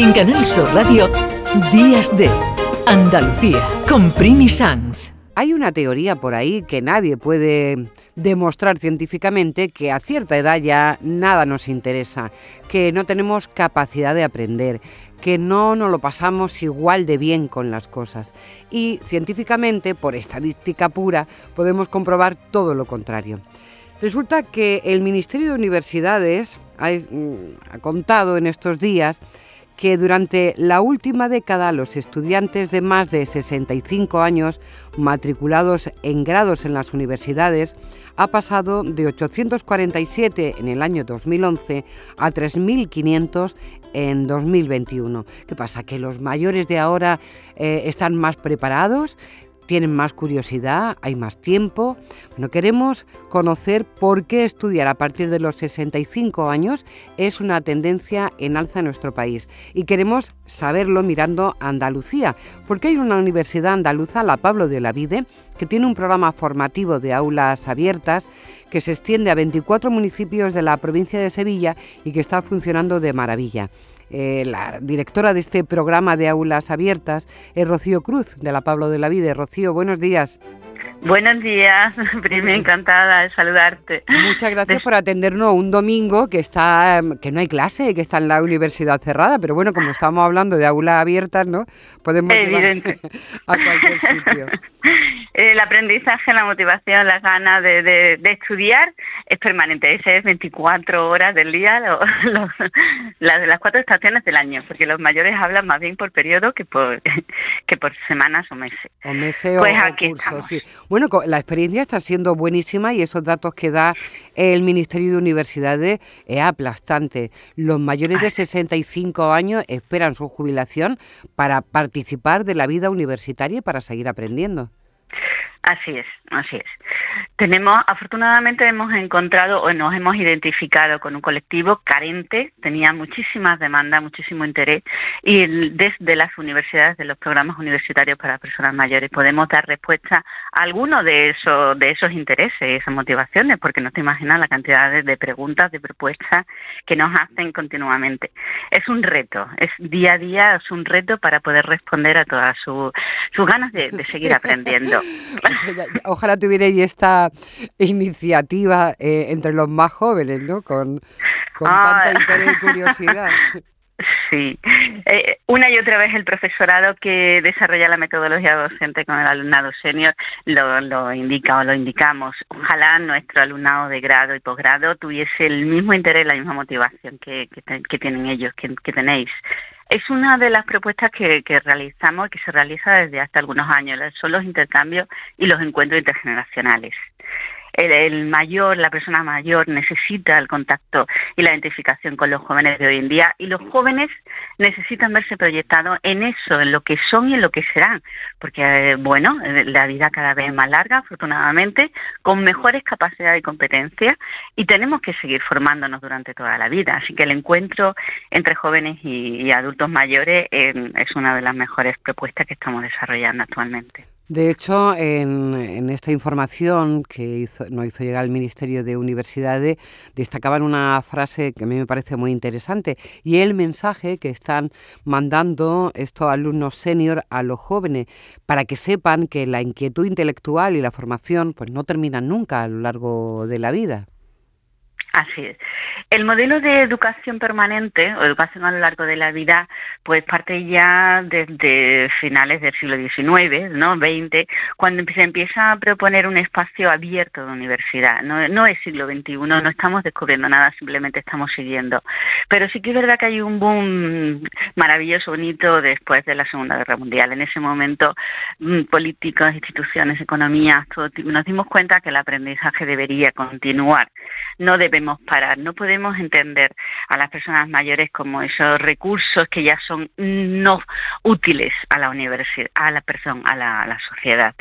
En Canal Sur Radio, Días de Andalucía, con Primi Sanz. Hay una teoría por ahí que nadie puede demostrar científicamente que a cierta edad ya nada nos interesa, que no tenemos capacidad de aprender, que no nos lo pasamos igual de bien con las cosas. Y científicamente, por estadística pura, podemos comprobar todo lo contrario. Resulta que el Ministerio de Universidades ha, mm, ha contado en estos días que durante la última década los estudiantes de más de 65 años matriculados en grados en las universidades ha pasado de 847 en el año 2011 a 3.500 en 2021. ¿Qué pasa? ¿Que los mayores de ahora eh, están más preparados? Tienen más curiosidad, hay más tiempo. Bueno, queremos conocer por qué estudiar a partir de los 65 años es una tendencia en alza en nuestro país. Y queremos saberlo mirando a Andalucía, porque hay una universidad andaluza, la Pablo de la Vide, que tiene un programa formativo de aulas abiertas que se extiende a 24 municipios de la provincia de Sevilla y que está funcionando de maravilla. Eh, la directora de este programa de aulas abiertas es Rocío Cruz, de la Pablo de la Vida. Rocío, buenos días. Buenos días, Primi, encantada de saludarte. Muchas gracias por atendernos un domingo que está que no hay clase, que está en la universidad cerrada, pero bueno, como estamos hablando de aulas abiertas, ¿no? Podemos Evidente. a cualquier sitio. El aprendizaje, la motivación, las ganas de, estudiar es permanente. Ese es 24 horas del día, las, las cuatro estaciones del año, porque los mayores hablan más bien por periodo que por que por semanas o meses. O meses pues o, aquí cursos, sí. Bueno, la experiencia está siendo buenísima y esos datos que da el Ministerio de Universidades es aplastante. Los mayores de 65 años esperan su jubilación para participar de la vida universitaria y para seguir aprendiendo. Así es, así es. Tenemos, afortunadamente hemos encontrado o nos hemos identificado con un colectivo carente, tenía muchísimas demandas, muchísimo interés y desde las universidades, de los programas universitarios para personas mayores, podemos dar respuesta a algunos de esos, de esos intereses, esas motivaciones, porque no te imaginas la cantidad de, preguntas, de propuestas que nos hacen continuamente. Es un reto, es día a día, es un reto para poder responder a todas sus ganas de, de seguir aprendiendo. Ojalá tuvierais esta iniciativa eh, entre los más jóvenes, ¿no? Con, con tanta interés y curiosidad. Sí, eh, una y otra vez el profesorado que desarrolla la metodología docente con el alumnado senior lo, lo indica o lo indicamos. Ojalá nuestro alumnado de grado y posgrado tuviese el mismo interés, la misma motivación que, que, tienen ellos, que, que tenéis. Es una de las propuestas que, que realizamos que se realiza desde hace algunos años, son los intercambios y los encuentros intergeneracionales el, mayor, la persona mayor necesita el contacto y la identificación con los jóvenes de hoy en día y los jóvenes necesitan verse proyectados en eso, en lo que son y en lo que serán, porque eh, bueno, eh, la vida cada vez es más larga, afortunadamente, con mejores capacidades y competencias y tenemos que seguir formándonos durante toda la vida, así que el encuentro entre jóvenes y, adultos mayores eh, es una de las mejores propuestas que estamos desarrollando actualmente. De hecho, en, esta información que nos hizo llegar el Ministerio de Universidades, destacaban una frase que a mí me parece muy interesante y el mensaje que están mandando estos alumnos senior a los jóvenes para que sepan que la inquietud intelectual y la formación pues no terminan nunca a lo largo de la vida. Así es. El modelo de educación permanente o educación a lo largo de la vida, pues parte ya desde finales del siglo XIX, ¿no? 20, cuando se empieza a proponer un espacio abierto de universidad. No, es siglo XXI, no estamos descubriendo nada, simplemente estamos siguiendo. Pero sí que es verdad que hay un boom maravilloso, bonito después de la Segunda Guerra Mundial. En ese momento, mm, políticos, instituciones, economías, todo, nos dimos cuenta que el aprendizaje debería continuar. No debemos parar, no podemos entender a las personas mayores como esos recursos que ya son no útiles a la universidad, a la persona, a la, sociedad.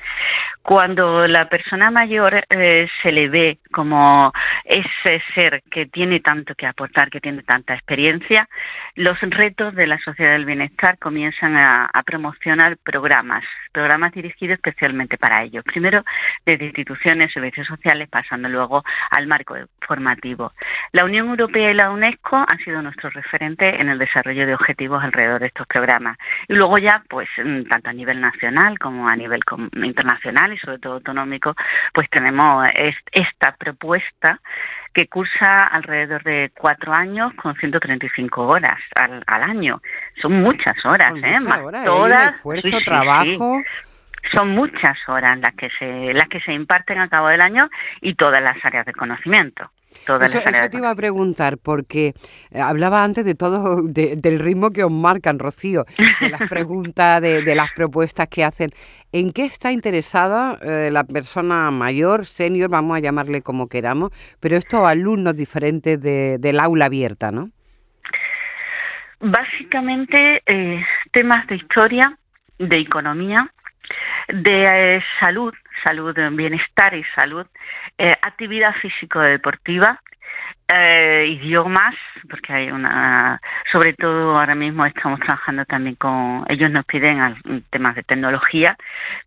Cuando la persona mayor eh, se le ve como ese ser que tiene tanto que aportar, que tiene tanta experiencia, los retos de la sociedad del bienestar comienzan a, promocionar programas, programas dirigidos especialmente para ello. Primero desde instituciones, servicios sociales, pasando luego al marco formativo. La Unión Europea y la UNESCO han sido nuestros referentes en el desarrollo de objetivos alrededor de estos programas. Y luego ya, pues, mm, tanto a nivel nacional como a nivel internacional y sobre todo autonómico, pues tenemos esta propuesta que cursa alrededor de cuatro años con 135 horas al, año. Son muchas horas, ¿eh? Más ¿eh? todas. Esfuerzo, trabajo son muchas horas las que se las que se imparten a cabo del año y todas las áreas de conocimiento. Todas eso, te iba a preguntar, porque eh, hablaba antes de todo, del ritmo que os marcan, Rocío, de las preguntas, de, las propuestas que hacen. ¿En qué está interesada eh, la persona mayor, senior, vamos a llamarle como queramos, pero estos alumnos diferentes del aula abierta, ¿no? Básicamente eh, temas de historia, de economía, de eh, salud, salud, bienestar y salud, eh, actividad físico-deportiva, eh, idiomas, porque hay una, sobre todo ahora mismo estamos trabajando también con, ellos nos piden temas de tecnología,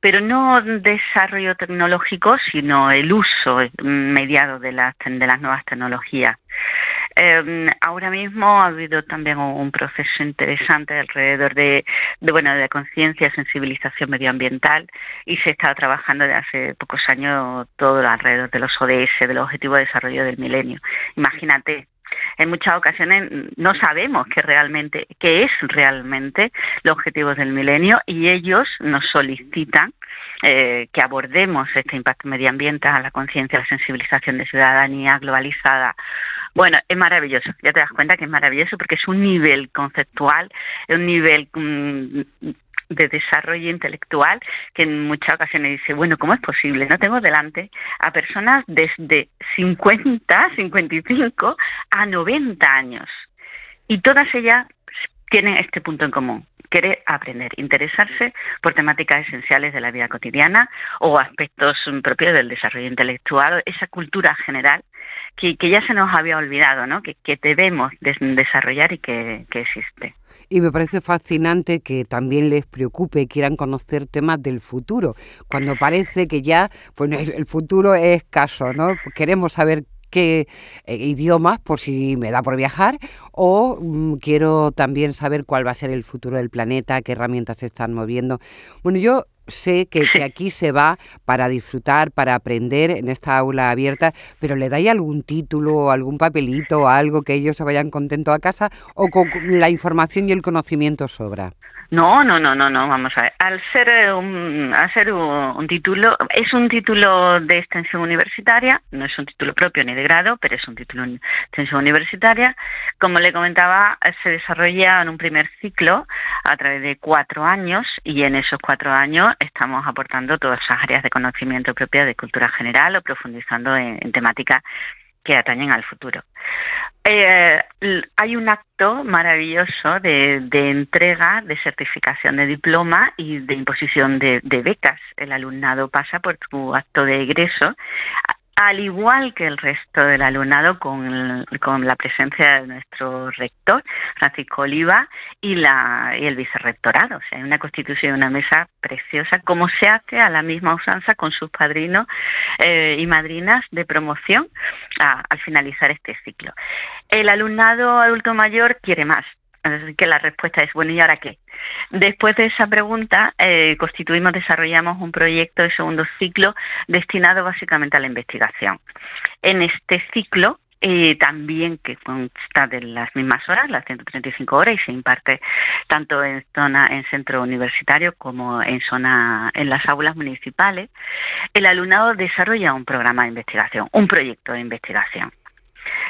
pero no desarrollo tecnológico, sino el uso mediado de las, de las nuevas tecnologías. Eh, ahora mismo ha habido también un proceso interesante alrededor de, bueno de conciencia, sensibilización medioambiental y se está trabajando desde hace pocos años todo alrededor de los ODS, de los Objetivos de Desarrollo del Milenio. Imagínate, en muchas ocasiones no sabemos qué realmente qué es realmente los objetivos del milenio y ellos nos solicitan eh, que abordemos este impacto medioambiental, la conciencia, la sensibilización de ciudadanía globalizada, bueno, es maravilloso, ya te das cuenta que es maravilloso porque es un nivel conceptual, un nivel mm, de desarrollo intelectual que en muchas ocasiones dice, bueno, ¿cómo es posible? No tengo delante a personas desde 50, 55 a 90 años y todas ellas tienen este punto en común, quiere aprender, interesarse por temáticas esenciales de la vida cotidiana o aspectos propios del desarrollo intelectual, esa cultura general que, ya se nos había olvidado, ¿no? que, debemos desarrollar y que, existe. Y me parece fascinante que también les preocupe y quieran conocer temas del futuro, cuando parece que ya pues, el futuro es escaso, ¿no? Queremos saber qué eh, idiomas por si me da por viajar o mm, quiero también saber cuál va a ser el futuro del planeta, qué herramientas se están moviendo. Bueno, yo sé que, aquí se va para disfrutar, para aprender en esta aula abierta, pero ¿le dais algún título, algún papelito, algo que ellos se vayan contentos a casa o con la información y el conocimiento sobra? No, no, no, no, no, vamos a ver. Al ser eh, un, al ser un, título, es un título de extensión universitaria, no es un título propio ni de grado, pero es un título de extensión universitaria. Como le comentaba, se desarrolla en un primer ciclo a través de cuatro años y en esos cuatro años estamos aportando todas esas áreas de conocimiento propia de cultura general o profundizando en temáticas que atañen al futuro. Eh, hay un acto maravilloso de, entrega de certificación de diploma y de imposición de, de becas. El alumnado pasa por su acto de egreso al igual que el resto del alumnado, con, la presencia de nuestro rector, Francisco Oliva, y, la, y el vicerrectorado. O sea, hay una constitución una mesa preciosa, como se hace a la misma usanza con sus padrinos eh, y madrinas de promoción al finalizar este ciclo. El alumnado adulto mayor quiere más, Así que la respuesta es, bueno, ¿y ahora qué? Después de esa pregunta, eh, constituimos, desarrollamos un proyecto de segundo ciclo destinado básicamente a la investigación. En este ciclo, eh, también que consta de las mismas horas, las 135 horas, y se imparte tanto en zona, en centro universitario como en zona, en las aulas municipales. El alumnado desarrolla un programa de investigación, un proyecto de investigación.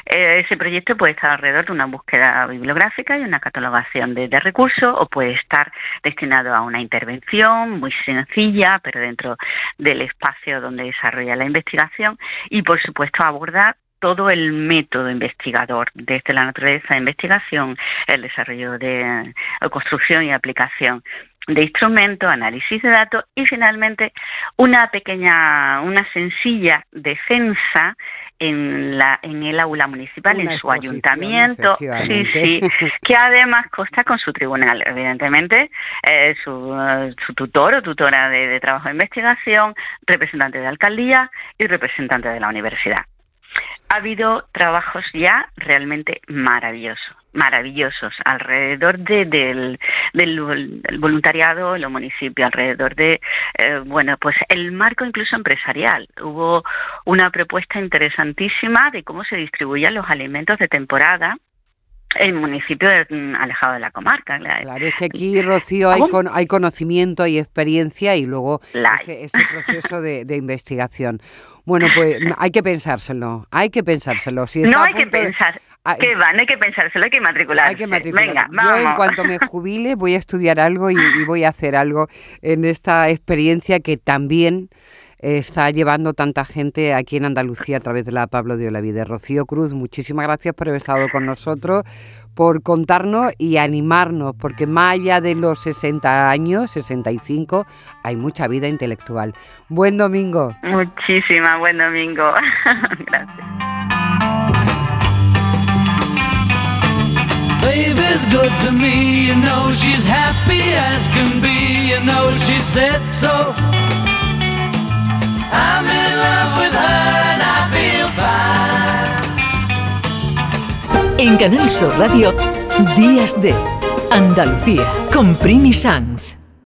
Eh, ese proyecto puede estar alrededor de una búsqueda bibliográfica y una catalogación de, recursos o puede estar destinado a una intervención muy sencilla, pero dentro del espacio donde desarrolla la investigación y, por supuesto, abordar todo el método investigador, desde la naturaleza de investigación, el desarrollo de construcción y aplicación de instrumentos, análisis de datos y finalmente una pequeña, una sencilla defensa en, la, en el aula municipal, en su ayuntamiento, sí, sí, que además consta con su tribunal, evidentemente, eh, su, su, tutor o tutora de, trabajo de investigación, representante de alcaldía y representante de la universidad. Ha habido trabajos ya realmente maravillosos maravillosos alrededor de, del, voluntariado en los municipios, alrededor de, eh, bueno, pues el marco incluso empresarial. Hubo una propuesta interesantísima de cómo se distribuían los alimentos de temporada el municipio mm, alejado de la comarca. Claro, es que aquí, Rocío, hay, hay conocimiento, hay experiencia y luego ese, proceso de, investigación. Bueno, pues hay que pensárselo, hay que pensárselo. Si no hay que pensar. ¿Qué va? No hay que pensárselo, hay que matricularse. Hay que matricularse. Venga, vamos. Yo en cuanto me jubile voy a estudiar algo y, y voy a hacer algo en esta experiencia que también está llevando tanta gente aquí en Andalucía a través de la Pablo de Olavide. Rocío Cruz, muchísimas gracias por haber estado con nosotros, por contarnos y animarnos, porque más allá de los 60 años, 65, hay mucha vida intelectual. Buen domingo. Muchísima, buen domingo. gracias. Baby's good to me, you know she's happy as can be, you know she said so. I'm in love with her and I feel fine. En Canal Sur Radio, Días de Andalucía, con Primi Sanz.